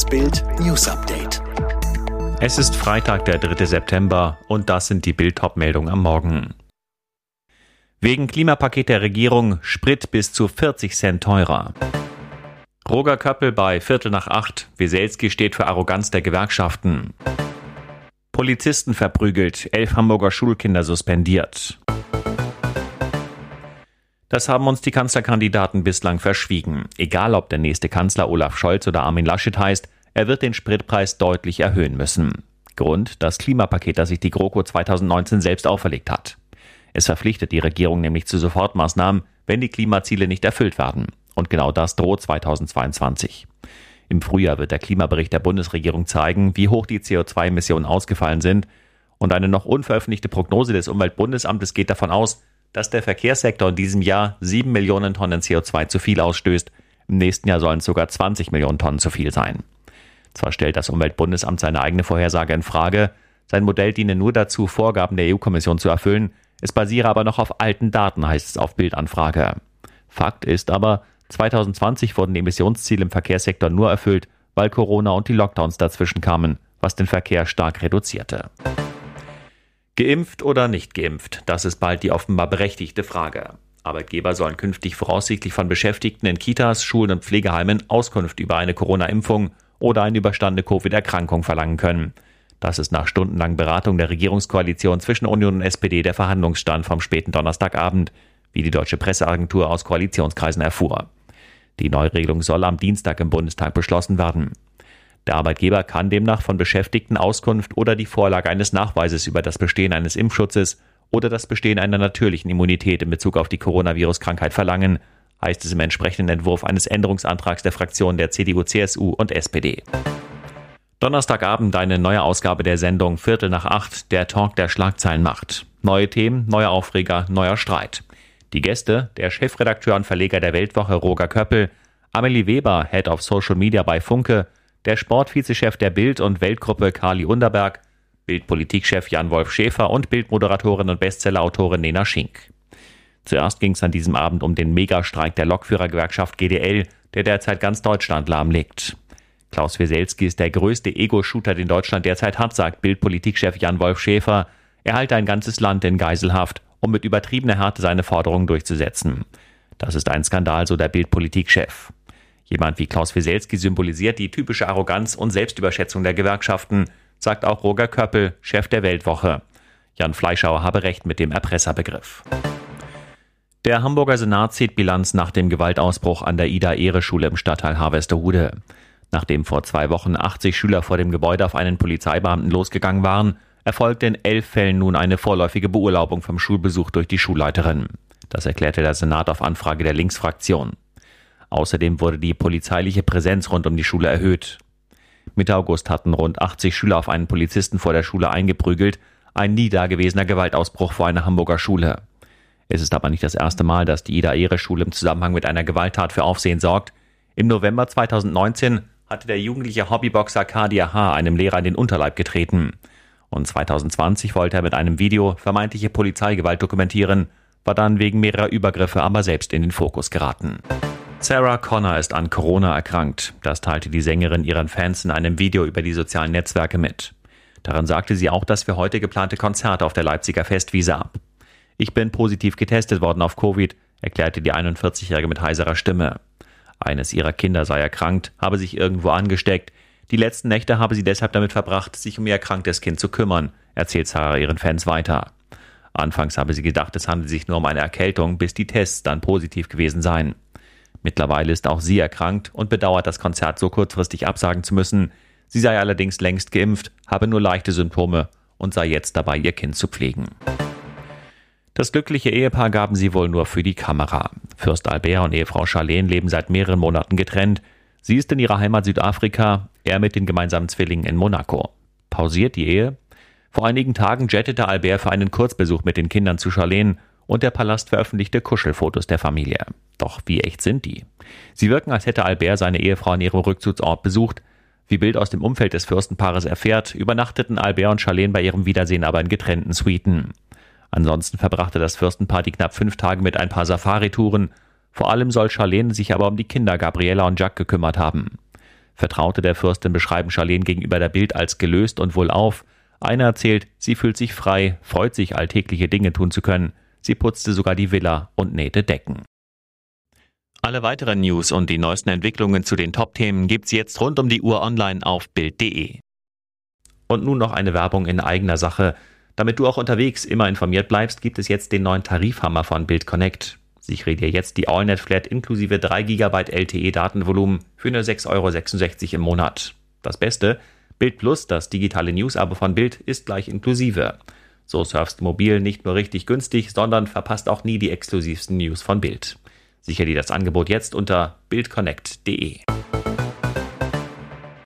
Das Bild News Update. Es ist Freitag, der 3. September und das sind die Bild meldungen am Morgen. Wegen Klimapaket der Regierung Sprit bis zu 40 Cent teurer. Roger Köppel bei Viertel nach acht. Weselski steht für Arroganz der Gewerkschaften. Polizisten verprügelt, elf Hamburger Schulkinder suspendiert. Das haben uns die Kanzlerkandidaten bislang verschwiegen. Egal ob der nächste Kanzler Olaf Scholz oder Armin Laschet heißt, er wird den Spritpreis deutlich erhöhen müssen. Grund das Klimapaket, das sich die GroKo 2019 selbst auferlegt hat. Es verpflichtet die Regierung nämlich zu Sofortmaßnahmen, wenn die Klimaziele nicht erfüllt werden. Und genau das droht 2022. Im Frühjahr wird der Klimabericht der Bundesregierung zeigen, wie hoch die CO2-Emissionen ausgefallen sind. Und eine noch unveröffentlichte Prognose des Umweltbundesamtes geht davon aus, dass der Verkehrssektor in diesem Jahr 7 Millionen Tonnen CO2 zu viel ausstößt. Im nächsten Jahr sollen es sogar 20 Millionen Tonnen zu viel sein. Zwar stellt das Umweltbundesamt seine eigene Vorhersage in Frage, sein Modell diene nur dazu, Vorgaben der EU-Kommission zu erfüllen, es basiere aber noch auf alten Daten, heißt es auf Bildanfrage. Fakt ist aber, 2020 wurden die Emissionsziele im Verkehrssektor nur erfüllt, weil Corona und die Lockdowns dazwischen kamen, was den Verkehr stark reduzierte. Geimpft oder nicht geimpft, das ist bald die offenbar berechtigte Frage. Arbeitgeber sollen künftig voraussichtlich von Beschäftigten in Kitas, Schulen und Pflegeheimen Auskunft über eine Corona-Impfung oder eine überstandene Covid-Erkrankung verlangen können. Das ist nach stundenlangen Beratung der Regierungskoalition zwischen Union und SPD der Verhandlungsstand vom späten Donnerstagabend, wie die deutsche Presseagentur aus Koalitionskreisen erfuhr. Die Neuregelung soll am Dienstag im Bundestag beschlossen werden. Der Arbeitgeber kann demnach von Beschäftigten Auskunft oder die Vorlage eines Nachweises über das Bestehen eines Impfschutzes oder das Bestehen einer natürlichen Immunität in Bezug auf die Coronavirus-Krankheit verlangen, heißt es im entsprechenden Entwurf eines Änderungsantrags der Fraktionen der CDU, CSU und SPD. Donnerstagabend eine neue Ausgabe der Sendung Viertel nach acht, der Talk der Schlagzeilen macht. Neue Themen, neue Aufreger, neuer Streit. Die Gäste, der Chefredakteur und Verleger der Weltwoche Roger Köppel, Amelie Weber, Head of Social Media bei Funke, der Sportvizechef der Bild- und Weltgruppe Kali Underberg, Bildpolitikchef Jan-Wolf Schäfer und Bildmoderatorin und Bestsellerautorin Nena Schink. Zuerst ging es an diesem Abend um den Megastreik der Lokführergewerkschaft GDL, der derzeit ganz Deutschland lahmlegt. Klaus Wieselski ist der größte Ego-Shooter, den Deutschland derzeit hat, sagt Bildpolitikchef Jan-Wolf Schäfer. Er halte ein ganzes Land in Geiselhaft, um mit übertriebener Härte seine Forderungen durchzusetzen. Das ist ein Skandal, so der Bildpolitikchef. Jemand wie Klaus Wieselski symbolisiert die typische Arroganz und Selbstüberschätzung der Gewerkschaften, sagt auch Roger Köppel, Chef der Weltwoche. Jan Fleischauer habe recht mit dem Erpresserbegriff. Der Hamburger Senat zieht Bilanz nach dem Gewaltausbruch an der Ida-Ehre-Schule im Stadtteil Harvesterhude. Nachdem vor zwei Wochen 80 Schüler vor dem Gebäude auf einen Polizeibeamten losgegangen waren, erfolgte in elf Fällen nun eine vorläufige Beurlaubung vom Schulbesuch durch die Schulleiterin. Das erklärte der Senat auf Anfrage der Linksfraktion. Außerdem wurde die polizeiliche Präsenz rund um die Schule erhöht. Mitte August hatten rund 80 Schüler auf einen Polizisten vor der Schule eingeprügelt, ein nie dagewesener Gewaltausbruch vor einer Hamburger Schule. Es ist aber nicht das erste Mal, dass die Ida-Ehre-Schule im Zusammenhang mit einer Gewalttat für Aufsehen sorgt. Im November 2019 hatte der jugendliche Hobbyboxer Kadir H. einem Lehrer in den Unterleib getreten. Und 2020 wollte er mit einem Video vermeintliche Polizeigewalt dokumentieren, war dann wegen mehrerer Übergriffe aber selbst in den Fokus geraten. Sarah Connor ist an Corona erkrankt. Das teilte die Sängerin ihren Fans in einem Video über die sozialen Netzwerke mit. Darin sagte sie auch das für heute geplante Konzert auf der Leipziger Festwiese ab. Ich bin positiv getestet worden auf Covid, erklärte die 41-Jährige mit heiserer Stimme. Eines ihrer Kinder sei erkrankt, habe sich irgendwo angesteckt. Die letzten Nächte habe sie deshalb damit verbracht, sich um ihr erkranktes Kind zu kümmern, erzählt Sarah ihren Fans weiter. Anfangs habe sie gedacht, es handele sich nur um eine Erkältung, bis die Tests dann positiv gewesen seien. Mittlerweile ist auch sie erkrankt und bedauert das Konzert so kurzfristig absagen zu müssen. Sie sei allerdings längst geimpft, habe nur leichte Symptome und sei jetzt dabei, ihr Kind zu pflegen. Das glückliche Ehepaar gaben sie wohl nur für die Kamera. Fürst Albert und Ehefrau Charlene leben seit mehreren Monaten getrennt. Sie ist in ihrer Heimat Südafrika, er mit den gemeinsamen Zwillingen in Monaco. Pausiert die Ehe? Vor einigen Tagen jettete Albert für einen Kurzbesuch mit den Kindern zu Charlene und der Palast veröffentlichte Kuschelfotos der Familie. Doch wie echt sind die? Sie wirken, als hätte Albert seine Ehefrau in ihrem Rückzugsort besucht. Wie Bild aus dem Umfeld des Fürstenpaares erfährt, übernachteten Albert und Charlene bei ihrem Wiedersehen aber in getrennten Suiten. Ansonsten verbrachte das Fürstenpaar die knapp fünf Tage mit ein paar Safari-Touren. Vor allem soll Charlene sich aber um die Kinder Gabriella und Jacques gekümmert haben. Vertraute der Fürstin beschreiben Charlene gegenüber der Bild als gelöst und wohlauf. Einer erzählt, sie fühlt sich frei, freut sich, alltägliche Dinge tun zu können. Sie putzte sogar die Villa und nähte Decken. Alle weiteren News und die neuesten Entwicklungen zu den Top-Themen gibt's jetzt rund um die Uhr online auf Bild.de. Und nun noch eine Werbung in eigener Sache. Damit du auch unterwegs immer informiert bleibst, gibt es jetzt den neuen Tarifhammer von Bild Connect. Sichere dir jetzt die AllNet Flat inklusive 3 GB LTE Datenvolumen für nur 6,66 Euro im Monat. Das Beste, Bild Plus, das digitale News-Abo von Bild, ist gleich inklusive. So surfst mobil nicht nur richtig günstig, sondern verpasst auch nie die exklusivsten News von Bild. Sicher dir das Angebot jetzt unter bildconnect.de.